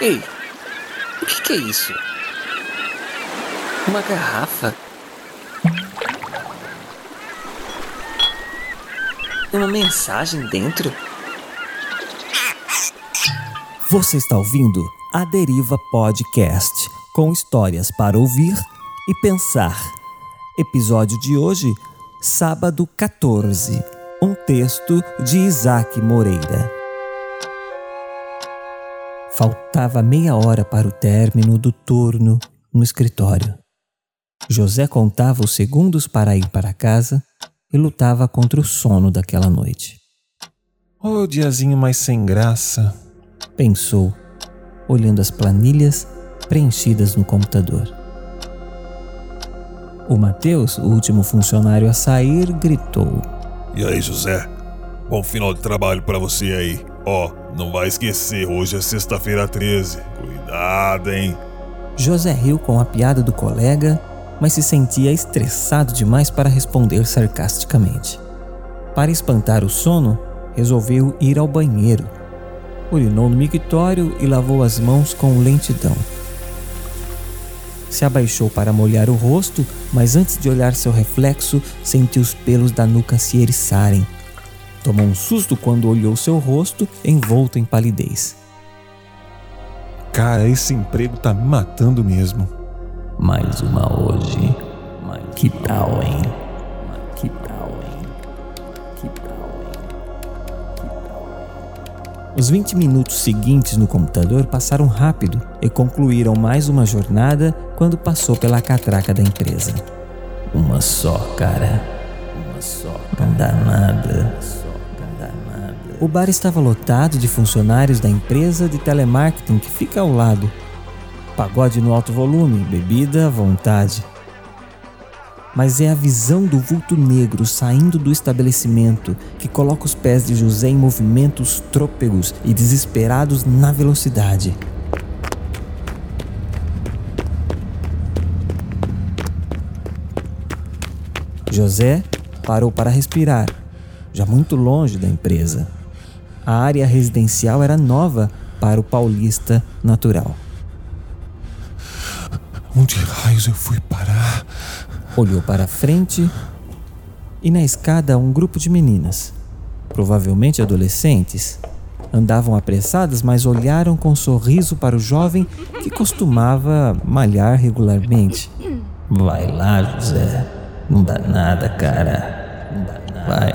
Ei, o que, que é isso? Uma garrafa? Uma mensagem dentro? Você está ouvindo A Deriva Podcast, com histórias para ouvir e pensar. Episódio de hoje, sábado 14. Um texto de Isaac Moreira. Faltava meia hora para o término do turno no escritório. José contava os segundos para ir para casa e lutava contra o sono daquela noite. Oh, diazinho mais sem graça, pensou, olhando as planilhas preenchidas no computador. O Mateus, o último funcionário a sair, gritou: E aí, José? Bom final de trabalho para você aí. Ó, oh, não vai esquecer, hoje é sexta-feira 13. Cuidado, hein? José riu com a piada do colega, mas se sentia estressado demais para responder sarcasticamente. Para espantar o sono, resolveu ir ao banheiro. Urinou no mictório e lavou as mãos com lentidão. Se abaixou para molhar o rosto, mas antes de olhar seu reflexo, sentiu os pelos da nuca se eriçarem Tomou um susto quando olhou seu rosto envolto em palidez. Cara, esse emprego tá me matando mesmo. Mais uma hoje. Que tal, hein? Que tal, hein? Que tal, hein? Os 20 minutos seguintes no computador passaram rápido e concluíram mais uma jornada quando passou pela catraca da empresa. Uma só, cara. Uma só. Não dá nada. O bar estava lotado de funcionários da empresa de telemarketing que fica ao lado. Pagode no alto volume, bebida à vontade. Mas é a visão do vulto negro saindo do estabelecimento que coloca os pés de José em movimentos trôpegos e desesperados na velocidade. José parou para respirar, já muito longe da empresa a área residencial era nova para o paulista natural. Onde raios eu fui parar? Olhou para frente e na escada um grupo de meninas, provavelmente adolescentes, andavam apressadas, mas olharam com um sorriso para o jovem que costumava malhar regularmente. Vai lá, José. Não dá nada, cara. Vai.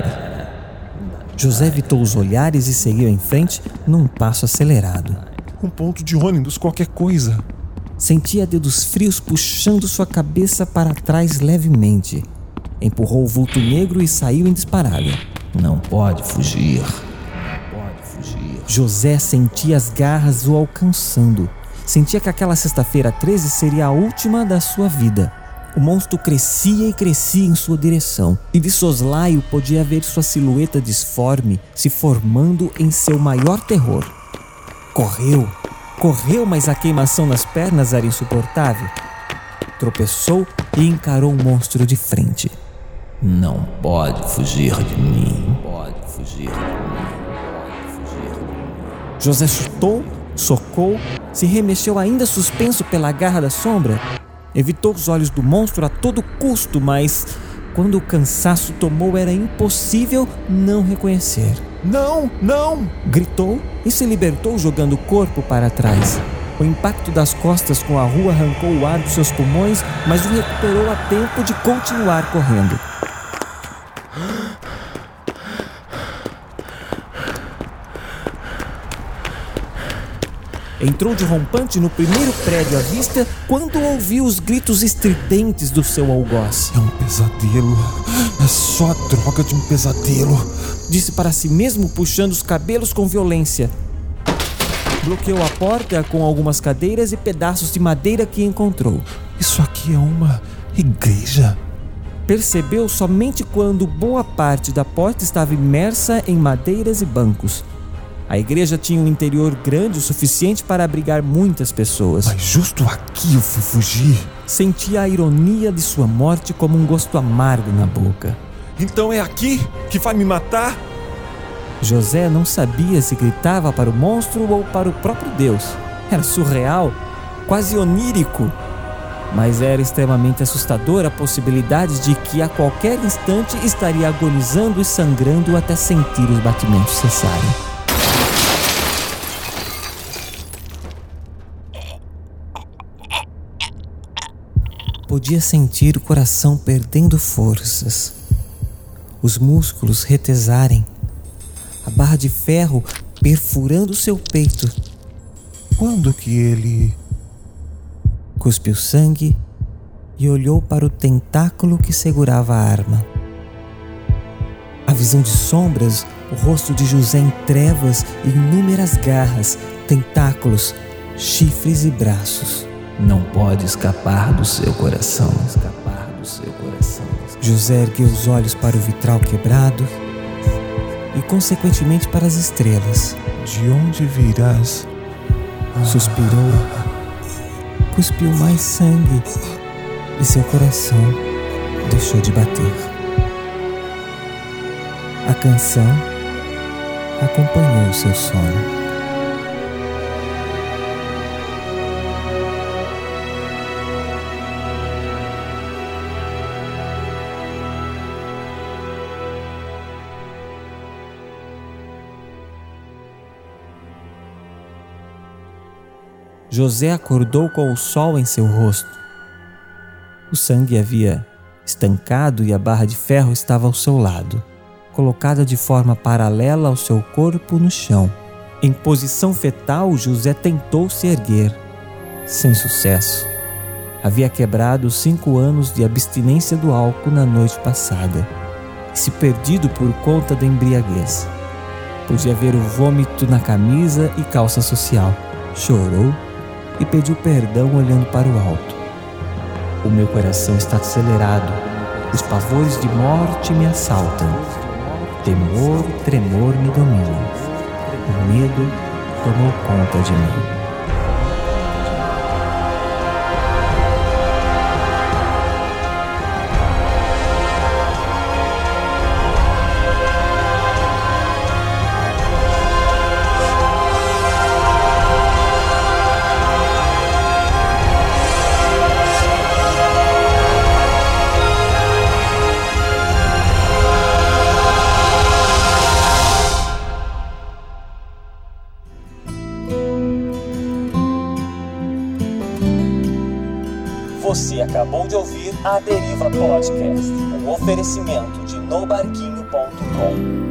José evitou os olhares e seguiu em frente num passo acelerado. Um ponto de ônibus, qualquer coisa. Sentia dedos frios puxando sua cabeça para trás levemente. Empurrou o vulto negro e saiu em disparada. Não pode fugir. Não pode fugir. José sentia as garras o alcançando. Sentia que aquela sexta-feira 13 seria a última da sua vida. O monstro crescia e crescia em sua direção, e de soslaio podia ver sua silhueta disforme se formando em seu maior terror. Correu, correu, mas a queimação nas pernas era insuportável. Tropeçou e encarou o monstro de frente. Não pode fugir de mim. Pode fugir de mim. Pode fugir de mim. José chutou, socou, se remexeu ainda suspenso pela garra da sombra Evitou os olhos do monstro a todo custo, mas quando o cansaço tomou era impossível não reconhecer. Não, não! Gritou e se libertou jogando o corpo para trás. O impacto das costas com a rua arrancou o ar dos seus pulmões, mas o recuperou a tempo de continuar correndo. Entrou de rompante no primeiro prédio à vista quando ouviu os gritos estridentes do seu algoz. É um pesadelo. É só a droga de um pesadelo. Disse para si mesmo, puxando os cabelos com violência. Bloqueou a porta com algumas cadeiras e pedaços de madeira que encontrou. Isso aqui é uma igreja. Percebeu somente quando boa parte da porta estava imersa em madeiras e bancos. A igreja tinha um interior grande o suficiente para abrigar muitas pessoas. Mas justo aqui eu fui fugir. Sentia a ironia de sua morte como um gosto amargo na boca. Então é aqui que vai me matar? José não sabia se gritava para o monstro ou para o próprio Deus. Era surreal, quase onírico. Mas era extremamente assustadora a possibilidade de que a qualquer instante estaria agonizando e sangrando até sentir os batimentos cessarem. Podia sentir o coração perdendo forças, os músculos retesarem, a barra de ferro perfurando seu peito. Quando que ele. Cuspiu sangue e olhou para o tentáculo que segurava a arma. A visão de sombras, o rosto de José em trevas e inúmeras garras, tentáculos, chifres e braços. Não pode escapar do seu coração. Escapar do seu coração. José ergueu os olhos para o vitral quebrado e, consequentemente, para as estrelas. De onde virás? Suspirou, cuspiu mais sangue e seu coração deixou de bater. A canção acompanhou seu sono. José acordou com o sol em seu rosto. O sangue havia estancado e a barra de ferro estava ao seu lado, colocada de forma paralela ao seu corpo no chão. Em posição fetal, José tentou se erguer, sem sucesso. Havia quebrado cinco anos de abstinência do álcool na noite passada e se perdido por conta da embriaguez. Podia ver o vômito na camisa e calça social. Chorou e pediu perdão olhando para o alto. O meu coração está acelerado, os pavores de morte me assaltam. Temor tremor me dominam. O medo tomou conta de mim. A Deriva Podcast, um oferecimento de nobarquinho.com.